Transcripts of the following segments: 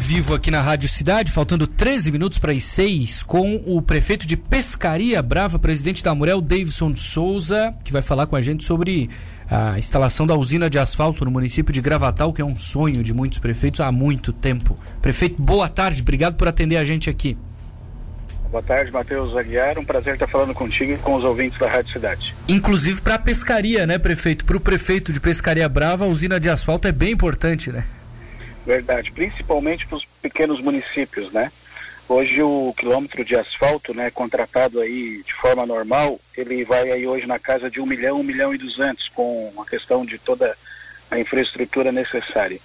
vivo aqui na Rádio Cidade, faltando 13 minutos para as 6, com o prefeito de Pescaria Brava, presidente da Amurel, Davidson de Souza, que vai falar com a gente sobre a instalação da usina de asfalto no município de Gravatal, que é um sonho de muitos prefeitos há muito tempo. Prefeito, boa tarde, obrigado por atender a gente aqui. Boa tarde, Matheus Aguiar. Um prazer estar falando contigo e com os ouvintes da Rádio Cidade. Inclusive para a pescaria, né, prefeito? Para o prefeito de Pescaria Brava, a usina de asfalto é bem importante, né? Verdade, principalmente para os pequenos municípios, né? Hoje o quilômetro de asfalto, né, contratado aí de forma normal, ele vai aí hoje na casa de um milhão, um milhão e duzentos, com a questão de toda a infraestrutura necessária.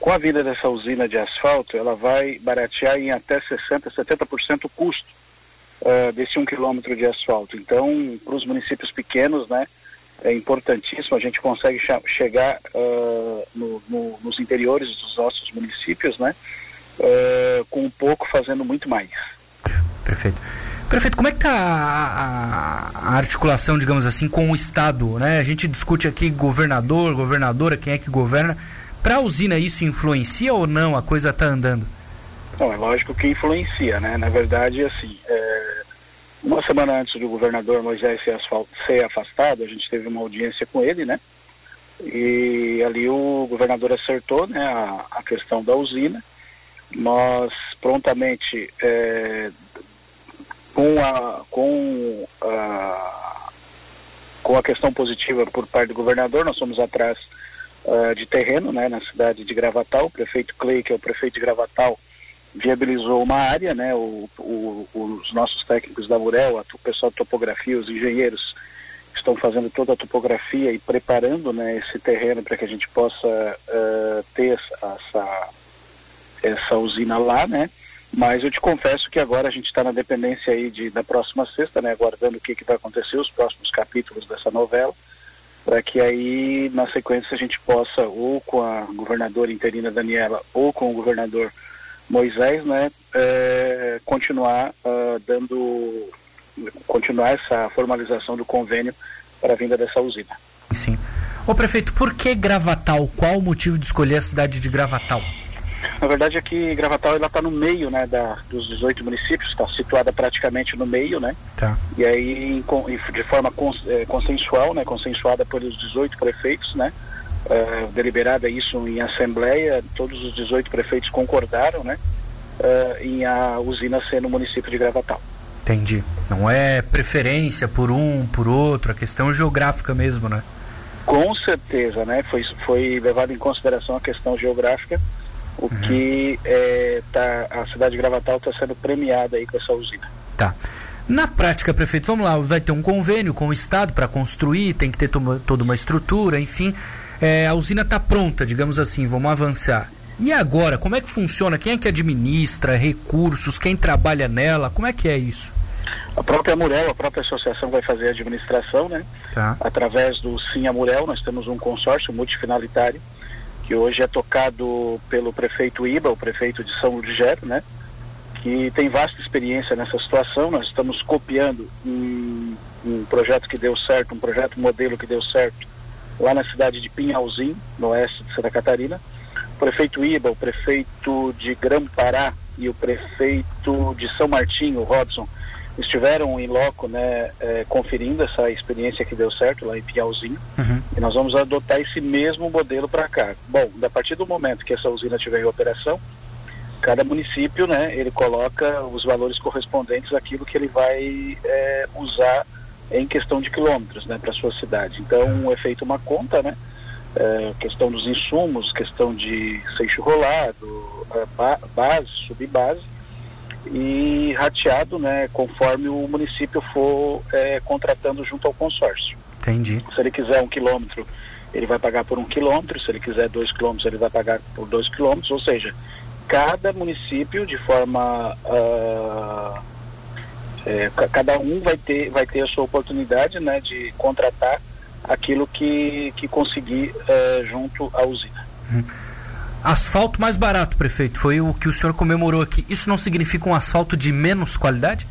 Com a vinda dessa usina de asfalto, ela vai baratear em até 60%, 70% o custo uh, desse um quilômetro de asfalto. Então, para os municípios pequenos, né, é importantíssimo, a gente consegue chegar uh, no, no, nos interiores dos nossos municípios, né, uh, com um pouco fazendo muito mais. Perfeito. Prefeito, como é que está a, a, articulação, digamos assim, com o Estado? Né? A gente discute aqui governador, governadora, quem é que governa. Para a usina isso influencia ou não? A coisa está andando? Não, é lógico que influencia, né? Na verdade, assim, é, uma semana antes do governador Moisés ser, afastado, a gente teve uma audiência com ele, né? E ali o governador acertou né, a, a questão da usina. Nós prontamente, é, com, a, com, a, com a questão positiva por parte do governador, nós fomos atrás uh, de terreno né, na cidade de Gravatal. O prefeito Clay, que é o prefeito de Gravatal, viabilizou uma área, né, o, o, os nossos técnicos da Murel, o pessoal de topografia, os engenheiros estão fazendo toda a topografia e preparando né, esse terreno para que a gente possa uh, ter essa, essa usina lá, né? Mas eu te confesso que agora a gente está na dependência aí de, da próxima sexta, né? Aguardando o que, que vai acontecer, os próximos capítulos dessa novela, para que aí na sequência a gente possa, ou com a governadora interina Daniela, ou com o governador Moisés, né, é, continuar uh, dando, continuar essa formalização do convênio para a vinda dessa usina. Sim. Ô prefeito, por que Gravatal? Qual o motivo de escolher a cidade de Gravatal? Na verdade é que Gravatal ela está no meio, né, da, dos 18 municípios, está situada praticamente no meio, né? Tá. E aí de forma é, consensual, né, consensuada pelos 18 prefeitos, né? Uh, deliberada isso em assembleia, todos os 18 prefeitos concordaram, né, uh, em a usina ser no município de Gravatal. Entendi. Não é preferência por um, por outro, a questão geográfica mesmo, né? Com certeza, né? Foi, foi levado em consideração a questão geográfica, o uhum. que é, tá, a cidade de Gravatal está sendo premiada aí com essa usina. Tá. Na prática, prefeito, vamos lá, vai ter um convênio com o Estado para construir, tem que ter toda uma estrutura, enfim é, a usina está pronta, digamos assim, vamos avançar. E agora, como é que funciona? Quem é que administra recursos? Quem trabalha nela? Como é que é isso? A própria Murel, a própria associação vai fazer a administração, né? Tá. Através do Sim Murel, nós temos um consórcio multifinalitário, que hoje é tocado pelo prefeito Iba, o prefeito de São Ludgero, né? Que tem vasta experiência nessa situação. Nós estamos copiando um, um projeto que deu certo, um projeto modelo que deu certo lá na cidade de Pinhalzinho, no oeste de Santa Catarina. O prefeito Iba, o prefeito de Grão-Pará e o prefeito de São Martinho, Robson, estiveram em loco, né, é, conferindo essa experiência que deu certo lá em Pinhalzinho. Uhum. E nós vamos adotar esse mesmo modelo para cá. Bom, a partir do momento que essa usina estiver em operação, cada município, né, ele coloca os valores correspondentes àquilo que ele vai é, usar em questão de quilômetros, né, para sua cidade. Então é feita uma conta, né, é, questão dos insumos, questão de seixo rolado, é, ba base, subbase e rateado, né, conforme o município for é, contratando junto ao consórcio. Entendi. Se ele quiser um quilômetro, ele vai pagar por um quilômetro. Se ele quiser dois quilômetros, ele vai pagar por dois quilômetros. Ou seja, cada município de forma uh, é, cada um vai ter, vai ter a sua oportunidade né, de contratar aquilo que, que conseguir é, junto à usina. Hum. Asfalto mais barato, prefeito, foi o que o senhor comemorou aqui. Isso não significa um asfalto de menos qualidade?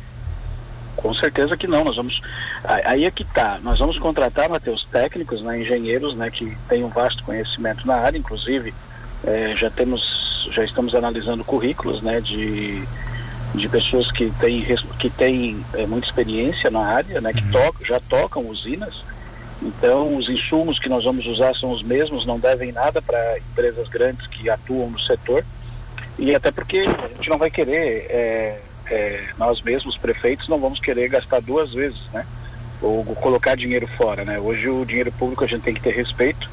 Com certeza que não. Nós vamos. Aí é que tá. Nós vamos contratar, Matheus, técnicos, né, engenheiros, né, que têm um vasto conhecimento na área, inclusive é, já temos já estamos analisando currículos né, de, de pessoas que têm, que têm é, muita experiência na área, né, que uhum. tocam, já tocam usinas. Então, os insumos que nós vamos usar são os mesmos, não devem nada para empresas grandes que atuam no setor. E até porque a gente não vai querer, é, é, nós mesmos, prefeitos, não vamos querer gastar duas vezes, né? Ou colocar dinheiro fora, né? Hoje o dinheiro público a gente tem que ter respeito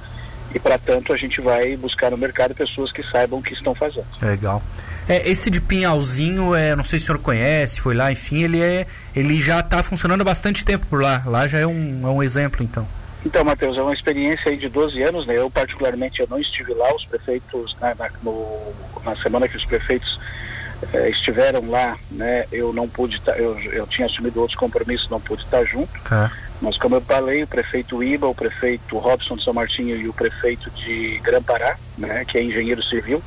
e para tanto a gente vai buscar no mercado pessoas que saibam o que estão fazendo. Legal. É, esse de Pinhalzinho, é, não sei se o senhor conhece, foi lá, enfim, ele é, ele já está funcionando há bastante tempo por lá. Lá já é um, é um exemplo, então. Então, Matheus, é uma experiência aí de 12 anos, né? Eu particularmente eu não estive lá, os prefeitos na, na, no, na semana que os prefeitos eh, estiveram lá, né? Eu não pude, eu, eu tinha assumido outros compromissos, não pude estar junto. Tá. Mas como eu falei, o prefeito Iba, o prefeito Robson de São Martinho e o prefeito de Grã-Pará, né, que é engenheiro civil,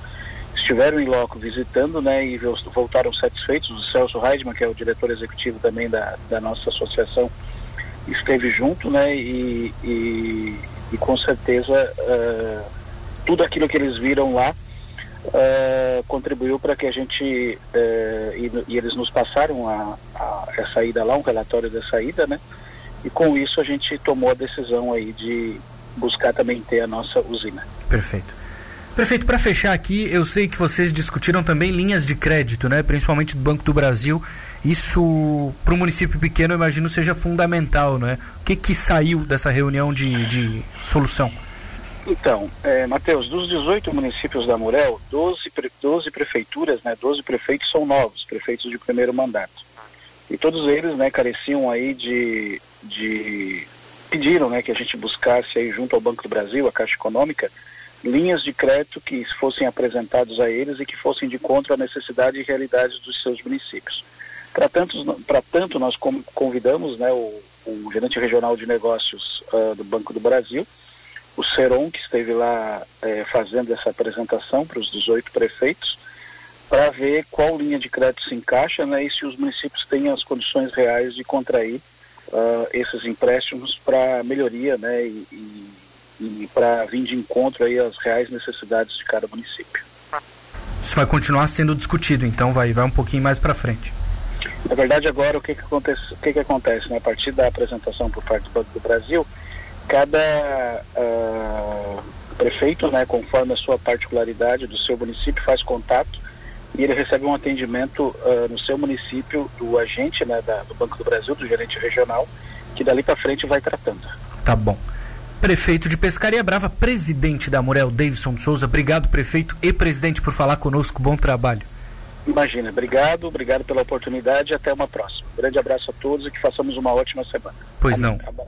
estiveram em loco visitando, né, e voltaram satisfeitos. O Celso Heidman, que é o diretor executivo também da, da nossa associação, esteve junto, né, e, e, e com certeza uh, tudo aquilo que eles viram lá uh, contribuiu para que a gente uh, e, e, eles nos passaram a, a, a saída lá, um relatório da saída, né, e com isso a gente tomou a decisão aí de buscar também ter a nossa usina. Perfeito. Prefeito, para fechar aqui, eu sei que vocês discutiram também linhas de crédito, né, principalmente do Banco do Brasil. Isso, para um município pequeno, eu imagino, seja fundamental, não é? O que, que saiu dessa reunião de, de solução? Então, é, Matheus, dos 18 municípios da Murel, 12, 12 prefeituras, né, 12 prefeitos são novos, prefeitos de primeiro mandato. E todos eles, né, careciam aí de, de pediram, né, que a gente buscasse aí junto ao Banco do Brasil, a Caixa Econômica, linhas de crédito que fossem apresentados a eles e que fossem de encontro à necessidade e realidade dos seus municípios. Para tanto, tanto, nós convidamos né, o, o gerente regional de negócios uh, do Banco do Brasil, o Seron, que esteve lá eh, fazendo essa apresentação para os 18 prefeitos, para ver qual linha de crédito se encaixa né, e se os municípios têm as condições reais de contrair uh, esses empréstimos para melhoria né, e, e e para vir de encontro aí às reais necessidades de cada município. Isso vai continuar sendo discutido, então vai, vai um pouquinho mais para frente. Na verdade, agora o que, que acontece? O que, que acontece? Né? A partir da apresentação por parte do Banco do Brasil, cada uh, prefeito, né, conforme a sua particularidade do seu município, faz contato e ele recebe um atendimento uh, no seu município do agente né, da, do Banco do Brasil, do gerente regional, que dali para frente vai tratando. Tá bom. Prefeito de Pescaria Brava, presidente da Morel, Davidson de Souza. Obrigado, prefeito e presidente, por falar conosco. Bom trabalho. Imagina, obrigado, obrigado pela oportunidade e até uma próxima. grande abraço a todos e que façamos uma ótima semana. Pois Amém. não.